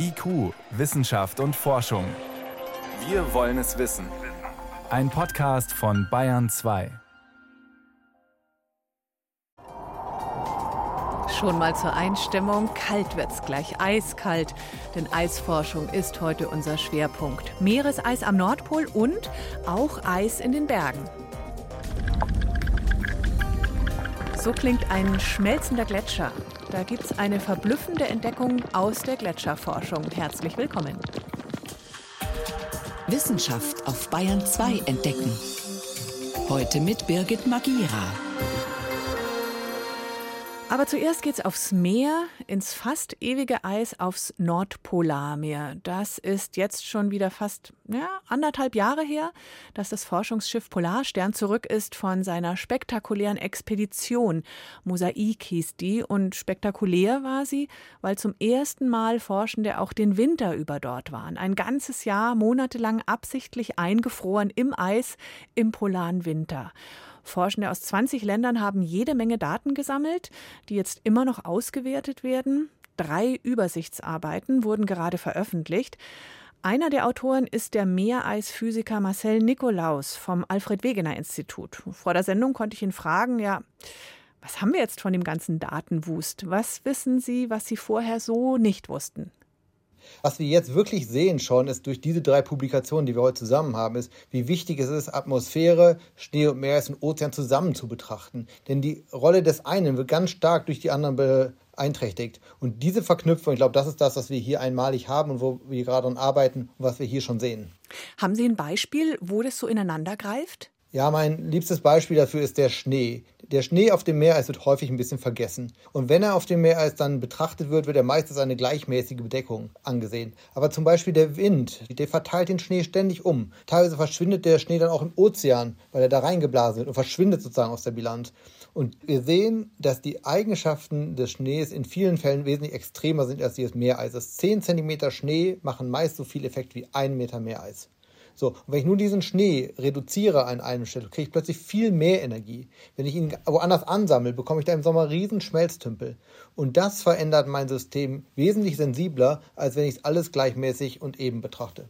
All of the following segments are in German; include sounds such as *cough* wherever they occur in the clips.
IQ, Wissenschaft und Forschung. Wir wollen es wissen. Ein Podcast von Bayern 2. Schon mal zur Einstimmung. Kalt wird's gleich eiskalt, denn Eisforschung ist heute unser Schwerpunkt. Meereseis am Nordpol und auch Eis in den Bergen. So klingt ein schmelzender Gletscher. Da gibt es eine verblüffende Entdeckung aus der Gletscherforschung. Herzlich willkommen. Wissenschaft auf Bayern 2 entdecken. Heute mit Birgit Magira. Aber zuerst geht's aufs Meer, ins fast ewige Eis aufs Nordpolarmeer. Das ist jetzt schon wieder fast ja, anderthalb Jahre her, dass das Forschungsschiff Polarstern zurück ist von seiner spektakulären Expedition. Mosaik hieß die und spektakulär war sie, weil zum ersten Mal Forschende auch den Winter über dort waren. Ein ganzes Jahr, monatelang absichtlich eingefroren im Eis im polaren Winter. Forschende aus 20 Ländern haben jede Menge Daten gesammelt, die jetzt immer noch ausgewertet werden. Drei Übersichtsarbeiten wurden gerade veröffentlicht. Einer der Autoren ist der Meereisphysiker Marcel Nikolaus vom Alfred Wegener Institut. Vor der Sendung konnte ich ihn fragen, ja, was haben wir jetzt von dem ganzen Datenwust? Was wissen Sie, was Sie vorher so nicht wussten? Was wir jetzt wirklich sehen schon, ist durch diese drei Publikationen, die wir heute zusammen haben, ist, wie wichtig es ist, Atmosphäre, Schnee und Meer und Ozean zusammen zu betrachten. Denn die Rolle des einen wird ganz stark durch die anderen beeinträchtigt. Und diese Verknüpfung, ich glaube, das ist das, was wir hier einmalig haben und wo wir gerade daran arbeiten und was wir hier schon sehen. Haben Sie ein Beispiel, wo das so ineinander greift? Ja, mein liebstes Beispiel dafür ist der Schnee. Der Schnee auf dem Meereis wird häufig ein bisschen vergessen. Und wenn er auf dem Meereis dann betrachtet wird, wird er meistens eine gleichmäßige Bedeckung angesehen. Aber zum Beispiel der Wind, der verteilt den Schnee ständig um. Teilweise verschwindet der Schnee dann auch im Ozean, weil er da reingeblasen wird und verschwindet sozusagen aus der Bilanz. Und wir sehen, dass die Eigenschaften des Schnees in vielen Fällen wesentlich extremer sind als die des Meereises. 10 cm Schnee machen meist so viel Effekt wie ein Meter Meereis. So, und wenn ich nur diesen Schnee reduziere an einem Stelle, kriege ich plötzlich viel mehr Energie. Wenn ich ihn woanders ansammle, bekomme ich da im Sommer riesen Schmelztümpel. Und das verändert mein System wesentlich sensibler, als wenn ich es alles gleichmäßig und eben betrachte.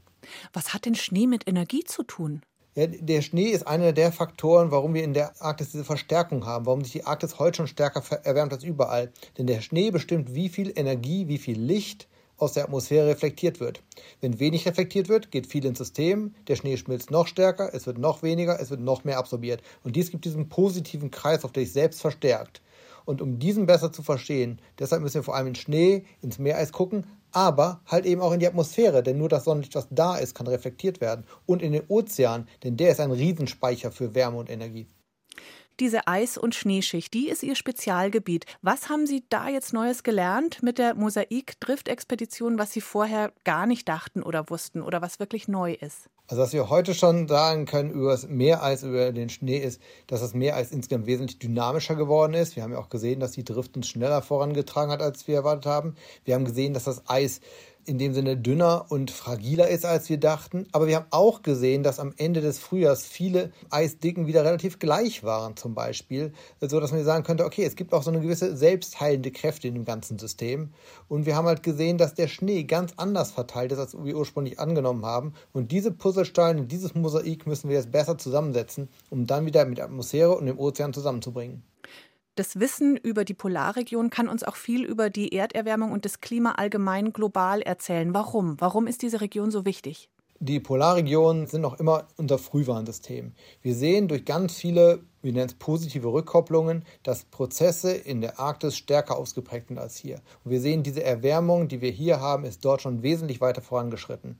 Was hat denn Schnee mit Energie zu tun? Ja, der Schnee ist einer der Faktoren, warum wir in der Arktis diese Verstärkung haben, warum sich die Arktis heute schon stärker erwärmt als überall. Denn der Schnee bestimmt, wie viel Energie, wie viel Licht aus der Atmosphäre reflektiert wird. Wenn wenig reflektiert wird, geht viel ins System, der Schnee schmilzt noch stärker, es wird noch weniger, es wird noch mehr absorbiert. Und dies gibt diesen positiven Kreis, auf der sich selbst verstärkt. Und um diesen besser zu verstehen, deshalb müssen wir vor allem in Schnee, ins Meereis gucken, aber halt eben auch in die Atmosphäre, denn nur das Sonnenlicht, was da ist, kann reflektiert werden. Und in den Ozean, denn der ist ein Riesenspeicher für Wärme und Energie diese Eis- und Schneeschicht, die ist Ihr Spezialgebiet. Was haben Sie da jetzt Neues gelernt mit der Mosaik-Drift-Expedition, was Sie vorher gar nicht dachten oder wussten oder was wirklich neu ist? Also was wir heute schon sagen können über das Meereis, über den Schnee, ist, dass das Meereis insgesamt wesentlich dynamischer geworden ist. Wir haben ja auch gesehen, dass die Drift uns schneller vorangetragen hat, als wir erwartet haben. Wir haben gesehen, dass das Eis in dem Sinne dünner und fragiler ist, als wir dachten. Aber wir haben auch gesehen, dass am Ende des Frühjahrs viele Eisdicken wieder relativ gleich waren, zum Beispiel, so dass man sagen könnte, okay, es gibt auch so eine gewisse selbstheilende Kräfte in dem ganzen System. Und wir haben halt gesehen, dass der Schnee ganz anders verteilt ist, als wir ursprünglich angenommen haben. Und diese Puzzlesteine, dieses Mosaik müssen wir jetzt besser zusammensetzen, um dann wieder mit der Atmosphäre und dem Ozean zusammenzubringen. Das Wissen über die Polarregion kann uns auch viel über die Erderwärmung und das Klima allgemein global erzählen. Warum? Warum ist diese Region so wichtig? Die Polarregionen sind noch immer unser Frühwarnsystem. Wir sehen durch ganz viele, wir nennen es positive Rückkopplungen, dass Prozesse in der Arktis stärker ausgeprägt sind als hier. Und wir sehen, diese Erwärmung, die wir hier haben, ist dort schon wesentlich weiter vorangeschritten.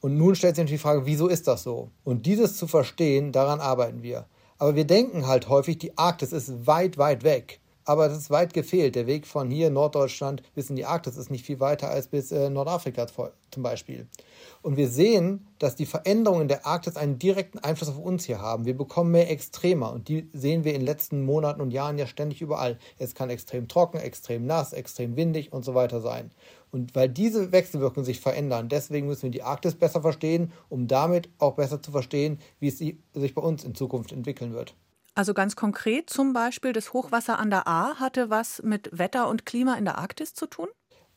Und nun stellt sich natürlich die Frage, wieso ist das so? Und dieses zu verstehen, daran arbeiten wir. Aber wir denken halt häufig, die Arktis ist weit, weit weg. Aber das ist weit gefehlt. Der Weg von hier Norddeutschland bis in die Arktis ist nicht viel weiter als bis äh, Nordafrika zum Beispiel. Und wir sehen, dass die Veränderungen der Arktis einen direkten Einfluss auf uns hier haben. Wir bekommen mehr Extremer und die sehen wir in den letzten Monaten und Jahren ja ständig überall. Es kann extrem trocken, extrem nass, extrem windig und so weiter sein. Und weil diese Wechselwirkungen sich verändern, deswegen müssen wir die Arktis besser verstehen, um damit auch besser zu verstehen, wie es sich bei uns in Zukunft entwickeln wird. Also ganz konkret zum Beispiel, das Hochwasser an der A hatte was mit Wetter und Klima in der Arktis zu tun?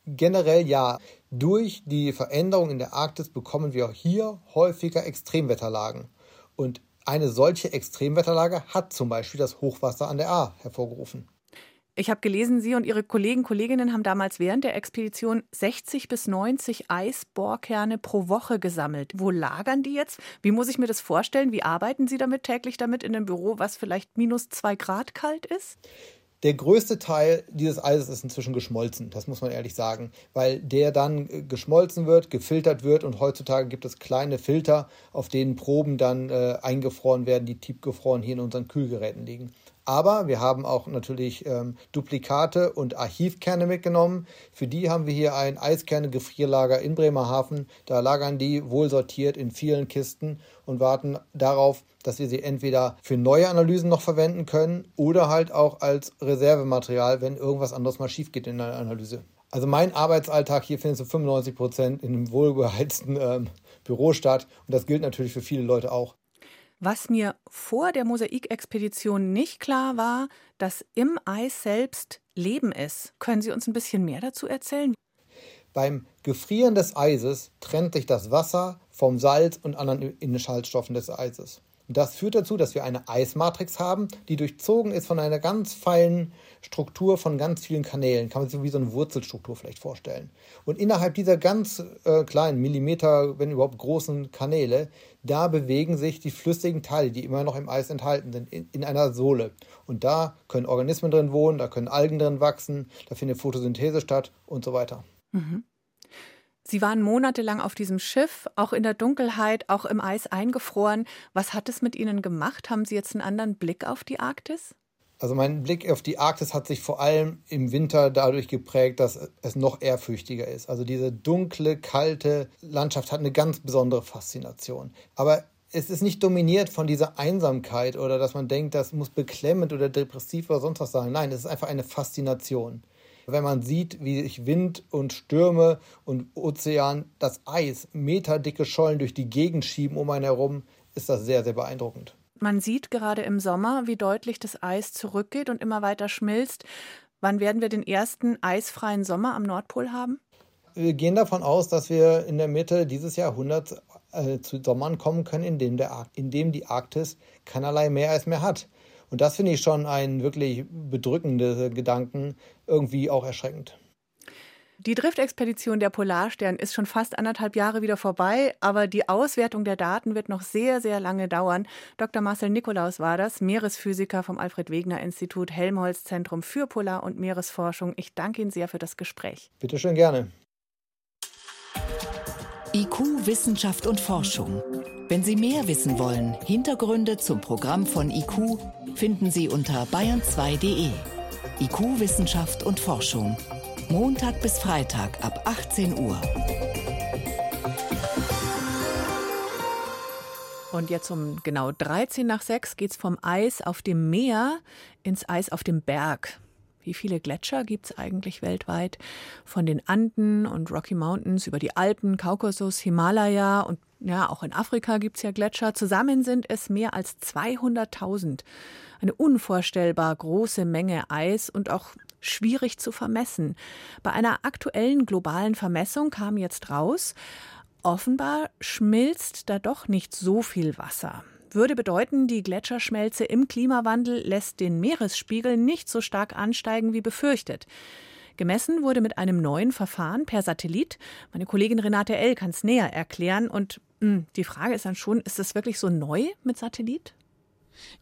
Generell ja. Durch die Veränderung in der Arktis bekommen wir auch hier häufiger Extremwetterlagen. Und eine solche Extremwetterlage hat zum Beispiel das Hochwasser an der A hervorgerufen. Ich habe gelesen, Sie und Ihre Kollegen, Kolleginnen haben damals während der Expedition 60 bis 90 Eisbohrkerne pro Woche gesammelt. Wo lagern die jetzt? Wie muss ich mir das vorstellen? Wie arbeiten Sie damit täglich damit in einem Büro, was vielleicht minus zwei Grad kalt ist? Der größte Teil dieses Eises ist inzwischen geschmolzen, das muss man ehrlich sagen, weil der dann äh, geschmolzen wird, gefiltert wird und heutzutage gibt es kleine Filter, auf denen Proben dann äh, eingefroren werden, die tiefgefroren hier in unseren Kühlgeräten liegen. Aber wir haben auch natürlich ähm, Duplikate und Archivkerne mitgenommen. Für die haben wir hier ein Eiskerne-Gefrierlager in Bremerhaven. Da lagern die wohl sortiert in vielen Kisten und warten darauf, dass wir sie entweder für neue Analysen noch verwenden können oder halt auch als Reservematerial, wenn irgendwas anderes mal schief geht in einer Analyse. Also mein Arbeitsalltag hier findet zu 95 Prozent in einem wohlbeheizten ähm, Büro statt und das gilt natürlich für viele Leute auch. Was mir vor der Mosaikexpedition nicht klar war, dass im Eis selbst Leben ist. Können Sie uns ein bisschen mehr dazu erzählen? Beim Gefrieren des Eises trennt sich das Wasser vom Salz und anderen Inhaltsstoffen des Eises. Das führt dazu, dass wir eine Eismatrix haben, die durchzogen ist von einer ganz feinen Struktur von ganz vielen Kanälen. Kann man sich wie so eine Wurzelstruktur vielleicht vorstellen. Und innerhalb dieser ganz äh, kleinen Millimeter, wenn überhaupt großen Kanäle, da bewegen sich die flüssigen Teile, die immer noch im Eis enthalten sind, in, in einer Sohle. Und da können Organismen drin wohnen, da können Algen drin wachsen, da findet Photosynthese statt und so weiter. Mhm. Sie waren monatelang auf diesem Schiff, auch in der Dunkelheit, auch im Eis eingefroren. Was hat es mit Ihnen gemacht? Haben Sie jetzt einen anderen Blick auf die Arktis? Also mein Blick auf die Arktis hat sich vor allem im Winter dadurch geprägt, dass es noch ehrfürchtiger ist. Also diese dunkle, kalte Landschaft hat eine ganz besondere Faszination. Aber es ist nicht dominiert von dieser Einsamkeit oder dass man denkt, das muss beklemmend oder depressiv oder sonst was sein. Nein, es ist einfach eine Faszination wenn man sieht, wie sich Wind und Stürme und Ozean das Eis meterdicke Schollen durch die Gegend schieben um einen herum, ist das sehr, sehr beeindruckend. Man sieht gerade im Sommer, wie deutlich das Eis zurückgeht und immer weiter schmilzt. Wann werden wir den ersten eisfreien Sommer am Nordpol haben? Wir gehen davon aus, dass wir in der Mitte dieses Jahrhunderts äh, zu Sommern kommen können, in dem, der, in dem die Arktis keinerlei Meereis mehr hat. Und das finde ich schon einen wirklich bedrückenden Gedanken, irgendwie auch erschreckend. Die Driftexpedition der Polarstern ist schon fast anderthalb Jahre wieder vorbei, aber die Auswertung der Daten wird noch sehr, sehr lange dauern. Dr. Marcel Nikolaus war das, Meeresphysiker vom Alfred Wegener Institut Helmholtz Zentrum für Polar- und Meeresforschung. Ich danke Ihnen sehr für das Gespräch. Bitte schön gerne. IQ, Wissenschaft und Forschung. Wenn Sie mehr wissen wollen, Hintergründe zum Programm von IQ finden Sie unter bayern2.de. IQ, Wissenschaft und Forschung. Montag bis Freitag ab 18 Uhr. Und jetzt um genau 13 nach 6 geht es vom Eis auf dem Meer ins Eis auf dem Berg. Wie viele Gletscher gibt es eigentlich weltweit? Von den Anden und Rocky Mountains über die Alpen, Kaukasus, Himalaya und ja, auch in Afrika gibt es ja Gletscher. Zusammen sind es mehr als 200.000. Eine unvorstellbar große Menge Eis und auch schwierig zu vermessen. Bei einer aktuellen globalen Vermessung kam jetzt raus, offenbar schmilzt da doch nicht so viel Wasser würde bedeuten, die Gletscherschmelze im Klimawandel lässt den Meeresspiegel nicht so stark ansteigen wie befürchtet. Gemessen wurde mit einem neuen Verfahren per Satellit. Meine Kollegin Renate L. kann es näher erklären. Und mh, hm, die Frage ist dann schon, ist das wirklich so neu mit Satellit?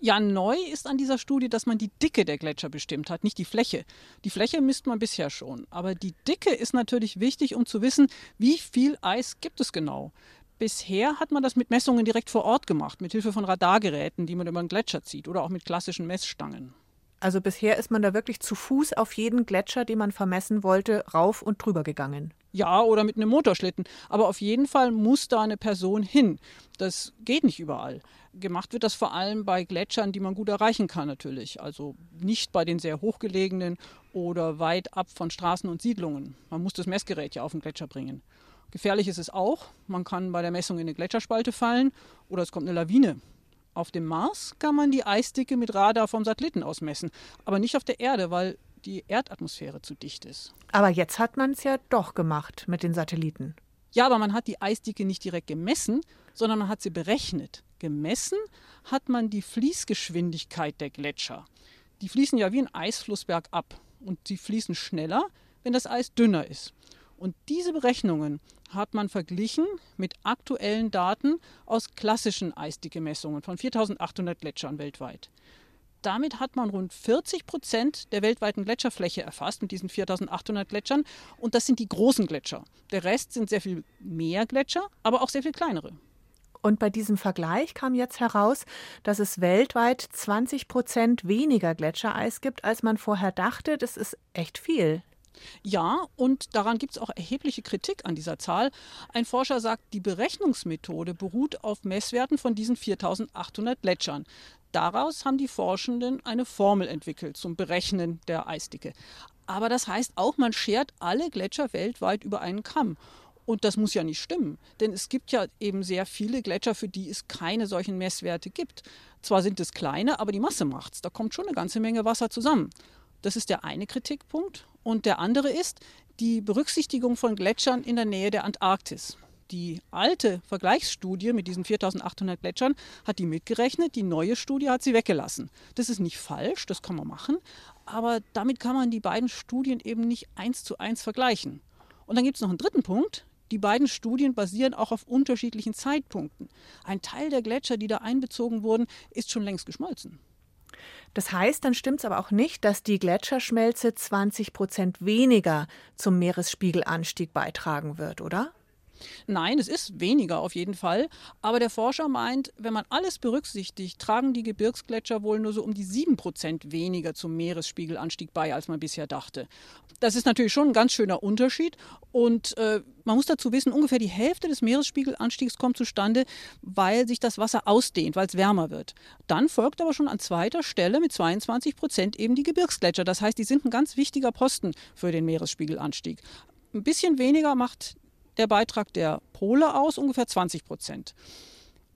Ja, neu ist an dieser Studie, dass man die Dicke der Gletscher bestimmt hat, nicht die Fläche. Die Fläche misst man bisher schon. Aber die Dicke ist natürlich wichtig, um zu wissen, wie viel Eis gibt es genau. Bisher hat man das mit Messungen direkt vor Ort gemacht, mit Hilfe von Radargeräten, die man über einen Gletscher zieht oder auch mit klassischen Messstangen. Also bisher ist man da wirklich zu Fuß auf jeden Gletscher, den man vermessen wollte, rauf und drüber gegangen. Ja, oder mit einem Motorschlitten. Aber auf jeden Fall muss da eine Person hin. Das geht nicht überall. Gemacht wird das vor allem bei Gletschern, die man gut erreichen kann natürlich. Also nicht bei den sehr hochgelegenen oder weit ab von Straßen und Siedlungen. Man muss das Messgerät ja auf den Gletscher bringen. Gefährlich ist es auch. Man kann bei der Messung in eine Gletscherspalte fallen oder es kommt eine Lawine. Auf dem Mars kann man die Eisdicke mit Radar vom Satelliten aus messen, aber nicht auf der Erde, weil die Erdatmosphäre zu dicht ist. Aber jetzt hat man es ja doch gemacht mit den Satelliten. Ja, aber man hat die Eisdicke nicht direkt gemessen, sondern man hat sie berechnet. Gemessen hat man die Fließgeschwindigkeit der Gletscher. Die fließen ja wie ein Eisfluss bergab und sie fließen schneller, wenn das Eis dünner ist. Und diese Berechnungen hat man verglichen mit aktuellen Daten aus klassischen Eisdicke-Messungen von 4800 Gletschern weltweit. Damit hat man rund 40 Prozent der weltweiten Gletscherfläche erfasst mit diesen 4800 Gletschern. Und das sind die großen Gletscher. Der Rest sind sehr viel mehr Gletscher, aber auch sehr viel kleinere. Und bei diesem Vergleich kam jetzt heraus, dass es weltweit 20 Prozent weniger Gletschereis gibt, als man vorher dachte. Das ist echt viel. Ja, und daran gibt es auch erhebliche Kritik an dieser Zahl. Ein Forscher sagt, die Berechnungsmethode beruht auf Messwerten von diesen 4800 Gletschern. Daraus haben die Forschenden eine Formel entwickelt zum Berechnen der Eisdicke. Aber das heißt auch, man schert alle Gletscher weltweit über einen Kamm. Und das muss ja nicht stimmen, denn es gibt ja eben sehr viele Gletscher, für die es keine solchen Messwerte gibt. Zwar sind es kleine, aber die Masse macht's. Da kommt schon eine ganze Menge Wasser zusammen. Das ist der eine Kritikpunkt. Und der andere ist die Berücksichtigung von Gletschern in der Nähe der Antarktis. Die alte Vergleichsstudie mit diesen 4800 Gletschern hat die mitgerechnet, die neue Studie hat sie weggelassen. Das ist nicht falsch, das kann man machen, aber damit kann man die beiden Studien eben nicht eins zu eins vergleichen. Und dann gibt es noch einen dritten Punkt. Die beiden Studien basieren auch auf unterschiedlichen Zeitpunkten. Ein Teil der Gletscher, die da einbezogen wurden, ist schon längst geschmolzen. Das heißt, dann stimmt es aber auch nicht, dass die Gletscherschmelze 20 Prozent weniger zum Meeresspiegelanstieg beitragen wird, oder? Nein, es ist weniger auf jeden Fall. Aber der Forscher meint, wenn man alles berücksichtigt, tragen die Gebirgsgletscher wohl nur so um die 7% weniger zum Meeresspiegelanstieg bei, als man bisher dachte. Das ist natürlich schon ein ganz schöner Unterschied. Und äh, man muss dazu wissen, ungefähr die Hälfte des Meeresspiegelanstiegs kommt zustande, weil sich das Wasser ausdehnt, weil es wärmer wird. Dann folgt aber schon an zweiter Stelle mit 22 Prozent eben die Gebirgsgletscher. Das heißt, die sind ein ganz wichtiger Posten für den Meeresspiegelanstieg. Ein bisschen weniger macht der Beitrag der Pole aus, ungefähr 20 Prozent.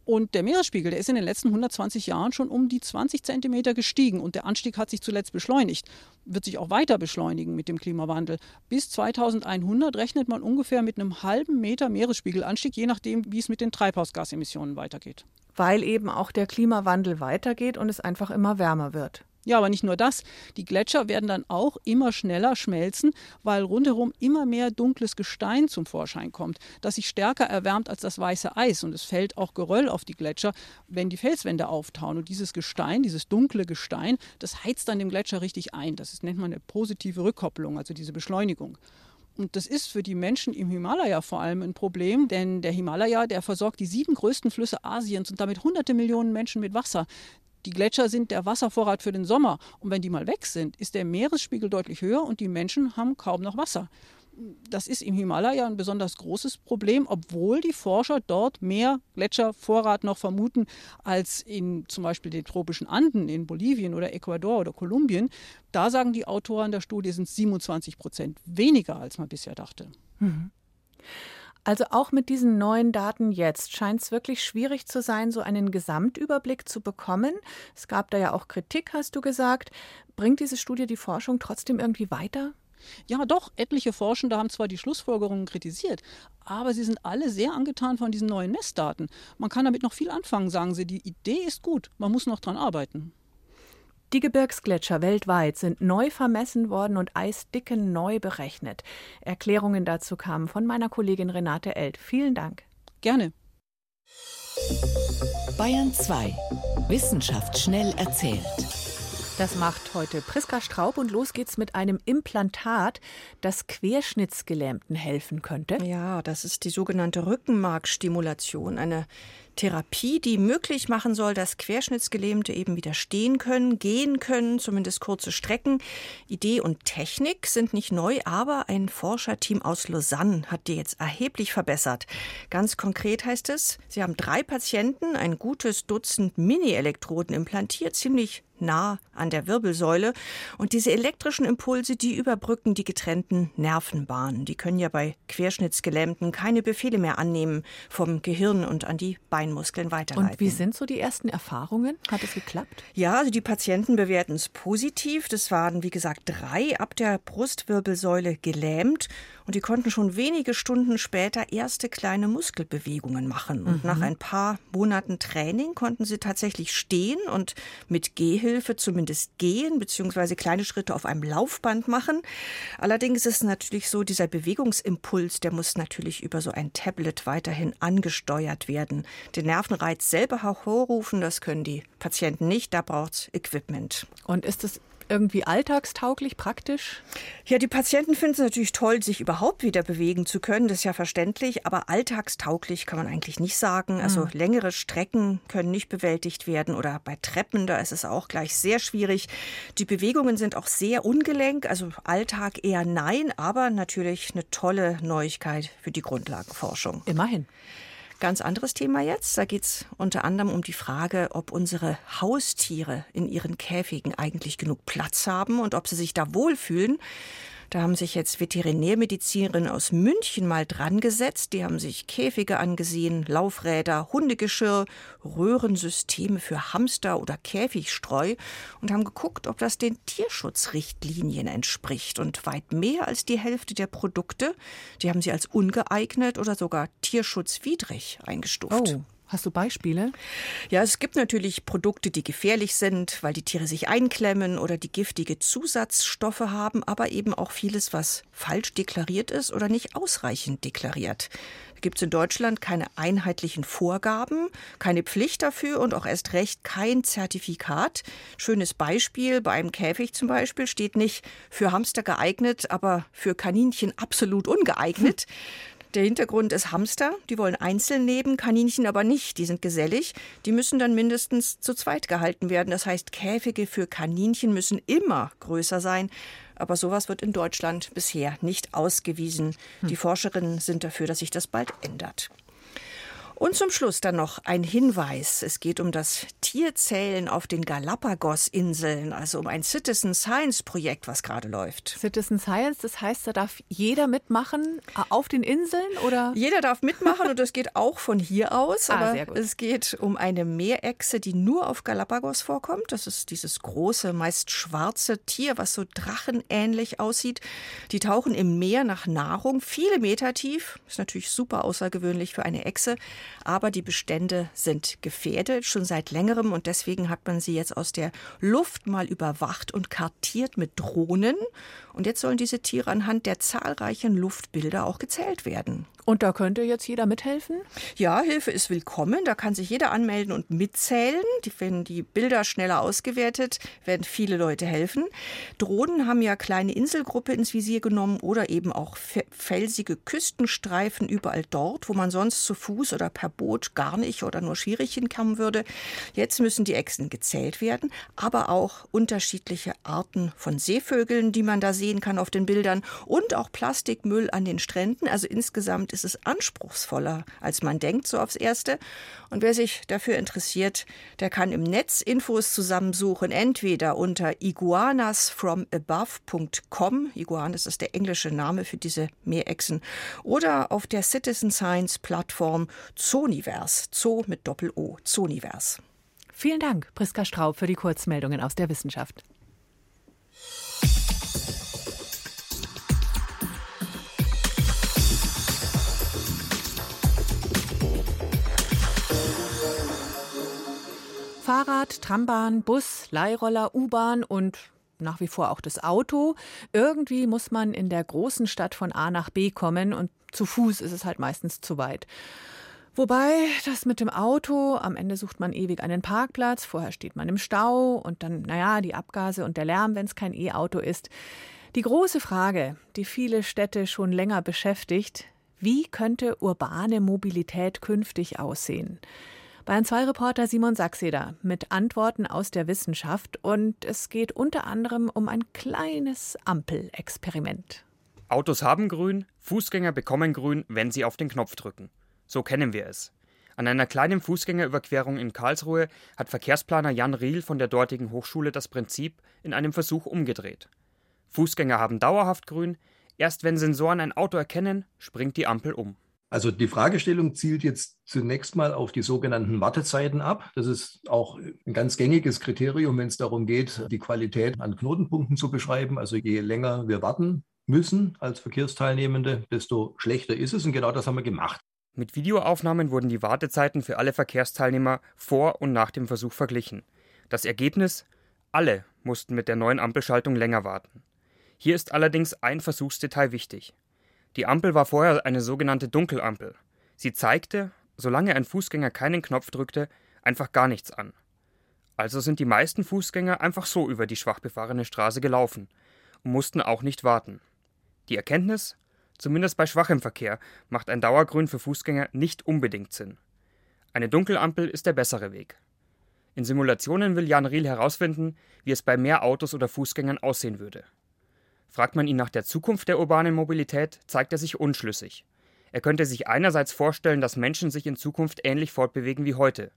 Und der Meeresspiegel, der ist in den letzten 120 Jahren schon um die 20 Zentimeter gestiegen und der Anstieg hat sich zuletzt beschleunigt, wird sich auch weiter beschleunigen mit dem Klimawandel. Bis 2100 rechnet man ungefähr mit einem halben Meter Meeresspiegelanstieg, je nachdem, wie es mit den Treibhausgasemissionen weitergeht. Weil eben auch der Klimawandel weitergeht und es einfach immer wärmer wird. Ja, aber nicht nur das. Die Gletscher werden dann auch immer schneller schmelzen, weil rundherum immer mehr dunkles Gestein zum Vorschein kommt, das sich stärker erwärmt als das weiße Eis. Und es fällt auch Geröll auf die Gletscher, wenn die Felswände auftauen. Und dieses Gestein, dieses dunkle Gestein, das heizt dann dem Gletscher richtig ein. Das ist, nennt man eine positive Rückkopplung, also diese Beschleunigung. Und das ist für die Menschen im Himalaya vor allem ein Problem, denn der Himalaya, der versorgt die sieben größten Flüsse Asiens und damit hunderte Millionen Menschen mit Wasser. Die Gletscher sind der Wasservorrat für den Sommer. Und wenn die mal weg sind, ist der Meeresspiegel deutlich höher und die Menschen haben kaum noch Wasser. Das ist im Himalaya ein besonders großes Problem, obwohl die Forscher dort mehr Gletschervorrat noch vermuten als in zum Beispiel den tropischen Anden in Bolivien oder Ecuador oder Kolumbien. Da sagen die Autoren der Studie, sind 27 Prozent weniger, als man bisher dachte. Mhm. Also auch mit diesen neuen Daten jetzt scheint es wirklich schwierig zu sein, so einen Gesamtüberblick zu bekommen. Es gab da ja auch Kritik, hast du gesagt. Bringt diese Studie die Forschung trotzdem irgendwie weiter? Ja, doch, etliche Forschende haben zwar die Schlussfolgerungen kritisiert, aber sie sind alle sehr angetan von diesen neuen Messdaten. Man kann damit noch viel anfangen, sagen sie. Die Idee ist gut, man muss noch dran arbeiten. Die Gebirgsgletscher weltweit sind neu vermessen worden und Eisdicken neu berechnet. Erklärungen dazu kamen von meiner Kollegin Renate Eld. Vielen Dank. Gerne. Bayern 2. Wissenschaft schnell erzählt. Das macht heute Priska Straub und los geht's mit einem Implantat, das Querschnittsgelähmten helfen könnte. Ja, das ist die sogenannte Rückenmarkstimulation, eine Therapie, die möglich machen soll, dass Querschnittsgelähmte eben wieder stehen können, gehen können, zumindest kurze Strecken. Idee und Technik sind nicht neu, aber ein Forscherteam aus Lausanne hat die jetzt erheblich verbessert. Ganz konkret heißt es, sie haben drei Patienten ein gutes Dutzend Mini-Elektroden implantiert, ziemlich nah an der Wirbelsäule. Und diese elektrischen Impulse, die überbrücken die getrennten Nervenbahnen. Die können ja bei Querschnittsgelähmten keine Befehle mehr annehmen vom Gehirn und an die Beinmuskeln weiterleiten. Und wie sind so die ersten Erfahrungen? Hat es geklappt? Ja, also die Patienten bewerten es positiv. Das waren, wie gesagt, drei ab der Brustwirbelsäule gelähmt. Und die konnten schon wenige Stunden später erste kleine Muskelbewegungen machen. Und mhm. nach ein paar Monaten Training konnten sie tatsächlich stehen und mit Gehhilfe zumindest gehen, beziehungsweise kleine Schritte auf einem Laufband machen. Allerdings ist es natürlich so, dieser Bewegungsimpuls, der muss natürlich über so ein Tablet weiterhin angesteuert werden. Den Nervenreiz selber hervorrufen, das können die Patienten nicht, da braucht es Equipment. Und ist es irgendwie alltagstauglich, praktisch? Ja, die Patienten finden es natürlich toll, sich überhaupt wieder bewegen zu können. Das ist ja verständlich. Aber alltagstauglich kann man eigentlich nicht sagen. Also mhm. längere Strecken können nicht bewältigt werden oder bei Treppen, da ist es auch gleich sehr schwierig. Die Bewegungen sind auch sehr ungelenk. Also Alltag eher nein, aber natürlich eine tolle Neuigkeit für die Grundlagenforschung. Immerhin. Ganz anderes Thema jetzt. Da geht es unter anderem um die Frage, ob unsere Haustiere in ihren Käfigen eigentlich genug Platz haben und ob sie sich da wohlfühlen. Da haben sich jetzt Veterinärmedizinerinnen aus München mal dran gesetzt. Die haben sich Käfige angesehen, Laufräder, Hundegeschirr, Röhrensysteme für Hamster oder Käfigstreu und haben geguckt, ob das den Tierschutzrichtlinien entspricht. Und weit mehr als die Hälfte der Produkte, die haben sie als ungeeignet oder sogar tierschutzwidrig eingestuft. Oh. Hast du Beispiele? Ja, es gibt natürlich Produkte, die gefährlich sind, weil die Tiere sich einklemmen oder die giftige Zusatzstoffe haben, aber eben auch vieles, was falsch deklariert ist oder nicht ausreichend deklariert. Da gibt es in Deutschland keine einheitlichen Vorgaben, keine Pflicht dafür und auch erst recht kein Zertifikat. Schönes Beispiel, bei einem Käfig zum Beispiel steht nicht für Hamster geeignet, aber für Kaninchen absolut ungeeignet. *laughs* Der Hintergrund ist Hamster, die wollen einzeln leben, Kaninchen aber nicht, die sind gesellig, die müssen dann mindestens zu zweit gehalten werden. Das heißt, Käfige für Kaninchen müssen immer größer sein. Aber sowas wird in Deutschland bisher nicht ausgewiesen. Die hm. Forscherinnen sind dafür, dass sich das bald ändert. Und zum Schluss dann noch ein Hinweis. Es geht um das Tierzählen auf den Galapagos-Inseln, also um ein Citizen Science-Projekt, was gerade läuft. Citizen Science, das heißt, da darf jeder mitmachen äh, auf den Inseln oder? Jeder darf mitmachen und das geht auch von hier aus. Ah, aber es geht um eine Meerechse, die nur auf Galapagos vorkommt. Das ist dieses große, meist schwarze Tier, was so drachenähnlich aussieht. Die tauchen im Meer nach Nahrung, viele Meter tief. Ist natürlich super außergewöhnlich für eine Echse aber die Bestände sind gefährdet schon seit längerem und deswegen hat man sie jetzt aus der Luft mal überwacht und kartiert mit Drohnen. Und jetzt sollen diese Tiere anhand der zahlreichen Luftbilder auch gezählt werden. Und da könnte jetzt jeder mithelfen? Ja, Hilfe ist willkommen. Da kann sich jeder anmelden und mitzählen. Die, wenn die Bilder schneller ausgewertet, werden viele Leute helfen. Drohnen haben ja kleine Inselgruppe ins Visier genommen oder eben auch felsige Küstenstreifen überall dort, wo man sonst zu Fuß oder per Boot gar nicht oder nur schwierig hinkommen würde. Jetzt müssen die Echsen gezählt werden, aber auch unterschiedliche Arten von Seevögeln, die man da sehen kann auf den Bildern und auch Plastikmüll an den Stränden. Also insgesamt ist es anspruchsvoller, als man denkt, so aufs Erste. Und wer sich dafür interessiert, der kann im Netz Infos zusammensuchen, entweder unter iguanasfromabove.com, Iguanas ist der englische Name für diese Meerechsen, oder auf der Citizen Science Plattform Zoniverse, Zoo mit Doppel-O, Zoniverse. Vielen Dank, Priska Straub, für die Kurzmeldungen aus der Wissenschaft. Fahrrad, Trambahn, Bus, Leihroller, U-Bahn und nach wie vor auch das Auto. Irgendwie muss man in der großen Stadt von A nach B kommen und zu Fuß ist es halt meistens zu weit. Wobei das mit dem Auto, am Ende sucht man ewig einen Parkplatz, vorher steht man im Stau und dann, naja, die Abgase und der Lärm, wenn es kein E-Auto ist. Die große Frage, die viele Städte schon länger beschäftigt, wie könnte urbane Mobilität künftig aussehen? Bayern 2 Reporter Simon Sachseder mit Antworten aus der Wissenschaft und es geht unter anderem um ein kleines Ampelexperiment. Autos haben grün, Fußgänger bekommen grün, wenn sie auf den Knopf drücken. So kennen wir es. An einer kleinen Fußgängerüberquerung in Karlsruhe hat Verkehrsplaner Jan Riel von der dortigen Hochschule das Prinzip in einem Versuch umgedreht. Fußgänger haben dauerhaft grün, erst wenn Sensoren ein Auto erkennen, springt die Ampel um. Also die Fragestellung zielt jetzt zunächst mal auf die sogenannten Wartezeiten ab. Das ist auch ein ganz gängiges Kriterium, wenn es darum geht, die Qualität an Knotenpunkten zu beschreiben. Also je länger wir warten müssen als Verkehrsteilnehmende, desto schlechter ist es. Und genau das haben wir gemacht. Mit Videoaufnahmen wurden die Wartezeiten für alle Verkehrsteilnehmer vor und nach dem Versuch verglichen. Das Ergebnis? Alle mussten mit der neuen Ampelschaltung länger warten. Hier ist allerdings ein Versuchsdetail wichtig. Die Ampel war vorher eine sogenannte Dunkelampel. Sie zeigte, solange ein Fußgänger keinen Knopf drückte, einfach gar nichts an. Also sind die meisten Fußgänger einfach so über die schwach befahrene Straße gelaufen und mussten auch nicht warten. Die Erkenntnis? Zumindest bei schwachem Verkehr macht ein Dauergrün für Fußgänger nicht unbedingt Sinn. Eine Dunkelampel ist der bessere Weg. In Simulationen will Jan Riel herausfinden, wie es bei mehr Autos oder Fußgängern aussehen würde. Fragt man ihn nach der Zukunft der urbanen Mobilität, zeigt er sich unschlüssig. Er könnte sich einerseits vorstellen, dass Menschen sich in Zukunft ähnlich fortbewegen wie heute.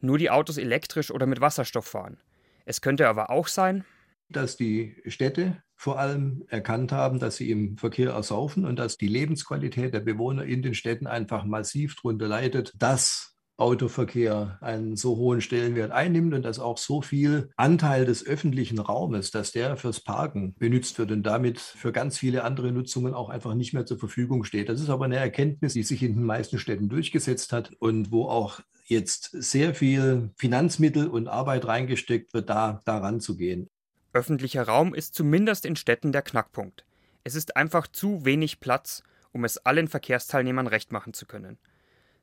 Nur die Autos elektrisch oder mit Wasserstoff fahren. Es könnte aber auch sein, dass die Städte vor allem erkannt haben, dass sie im Verkehr ersaufen und dass die Lebensqualität der Bewohner in den Städten einfach massiv darunter leidet, dass Autoverkehr einen so hohen Stellenwert einnimmt und dass auch so viel Anteil des öffentlichen Raumes, dass der fürs Parken benutzt wird und damit für ganz viele andere Nutzungen auch einfach nicht mehr zur Verfügung steht. Das ist aber eine Erkenntnis, die sich in den meisten Städten durchgesetzt hat und wo auch jetzt sehr viel Finanzmittel und Arbeit reingesteckt wird, da daran zu gehen. Öffentlicher Raum ist zumindest in Städten der Knackpunkt. Es ist einfach zu wenig Platz, um es allen Verkehrsteilnehmern recht machen zu können.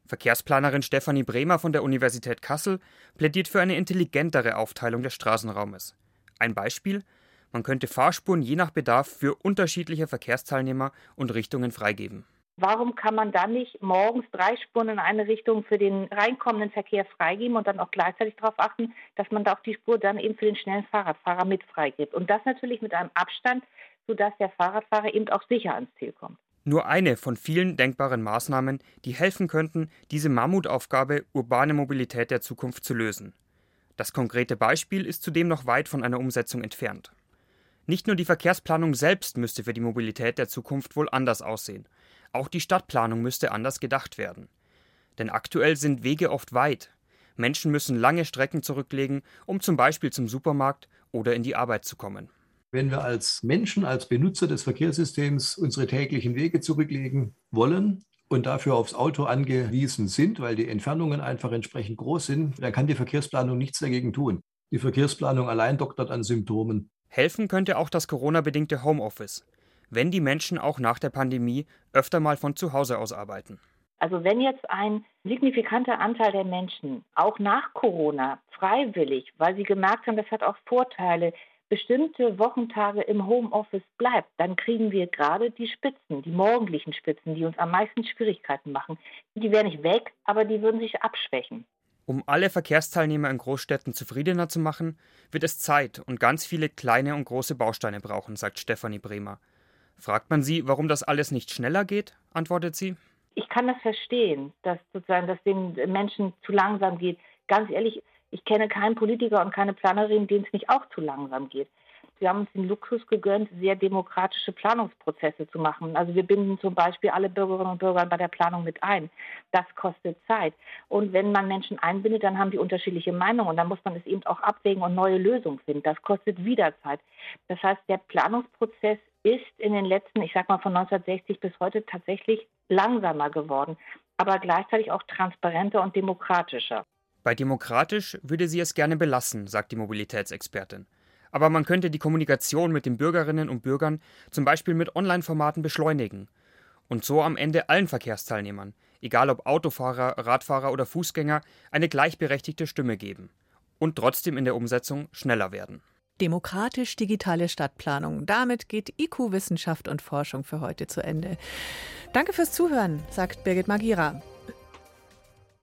Verkehrsplanerin Stefanie Bremer von der Universität Kassel plädiert für eine intelligentere Aufteilung des Straßenraumes. Ein Beispiel: Man könnte Fahrspuren je nach Bedarf für unterschiedliche Verkehrsteilnehmer und Richtungen freigeben. Warum kann man dann nicht morgens drei Spuren in eine Richtung für den reinkommenden Verkehr freigeben und dann auch gleichzeitig darauf achten, dass man da auch die Spur dann eben für den schnellen Fahrradfahrer mit freigibt? Und das natürlich mit einem Abstand, sodass der Fahrradfahrer eben auch sicher ans Ziel kommt nur eine von vielen denkbaren Maßnahmen, die helfen könnten, diese Mammutaufgabe urbane Mobilität der Zukunft zu lösen. Das konkrete Beispiel ist zudem noch weit von einer Umsetzung entfernt. Nicht nur die Verkehrsplanung selbst müsste für die Mobilität der Zukunft wohl anders aussehen, auch die Stadtplanung müsste anders gedacht werden. Denn aktuell sind Wege oft weit. Menschen müssen lange Strecken zurücklegen, um zum Beispiel zum Supermarkt oder in die Arbeit zu kommen. Wenn wir als Menschen, als Benutzer des Verkehrssystems unsere täglichen Wege zurücklegen wollen und dafür aufs Auto angewiesen sind, weil die Entfernungen einfach entsprechend groß sind, dann kann die Verkehrsplanung nichts dagegen tun. Die Verkehrsplanung allein doktert an Symptomen. Helfen könnte auch das Corona-bedingte Homeoffice, wenn die Menschen auch nach der Pandemie öfter mal von zu Hause aus arbeiten. Also wenn jetzt ein signifikanter Anteil der Menschen auch nach Corona freiwillig, weil sie gemerkt haben, das hat auch Vorteile, bestimmte Wochentage im Homeoffice bleibt, dann kriegen wir gerade die Spitzen, die morgendlichen Spitzen, die uns am meisten Schwierigkeiten machen. Die wären nicht weg, aber die würden sich abschwächen. Um alle Verkehrsteilnehmer in Großstädten zufriedener zu machen, wird es Zeit und ganz viele kleine und große Bausteine brauchen, sagt Stefanie Bremer. Fragt man sie, warum das alles nicht schneller geht, antwortet sie. Ich kann das verstehen, dass sozusagen das den Menschen zu langsam geht. Ganz ehrlich, ich kenne keinen Politiker und keine Planerin, denen es nicht auch zu langsam geht. Wir haben uns den Luxus gegönnt, sehr demokratische Planungsprozesse zu machen. Also wir binden zum Beispiel alle Bürgerinnen und Bürger bei der Planung mit ein. Das kostet Zeit. Und wenn man Menschen einbindet, dann haben die unterschiedliche Meinungen und dann muss man es eben auch abwägen und neue Lösungen finden. Das kostet wieder Zeit. Das heißt, der Planungsprozess ist in den letzten, ich sag mal von 1960 bis heute tatsächlich langsamer geworden, aber gleichzeitig auch transparenter und demokratischer. Bei demokratisch würde sie es gerne belassen, sagt die Mobilitätsexpertin. Aber man könnte die Kommunikation mit den Bürgerinnen und Bürgern zum Beispiel mit Online-Formaten beschleunigen und so am Ende allen Verkehrsteilnehmern, egal ob Autofahrer, Radfahrer oder Fußgänger, eine gleichberechtigte Stimme geben und trotzdem in der Umsetzung schneller werden. Demokratisch-digitale Stadtplanung. Damit geht IQ Wissenschaft und Forschung für heute zu Ende. Danke fürs Zuhören, sagt Birgit Magira.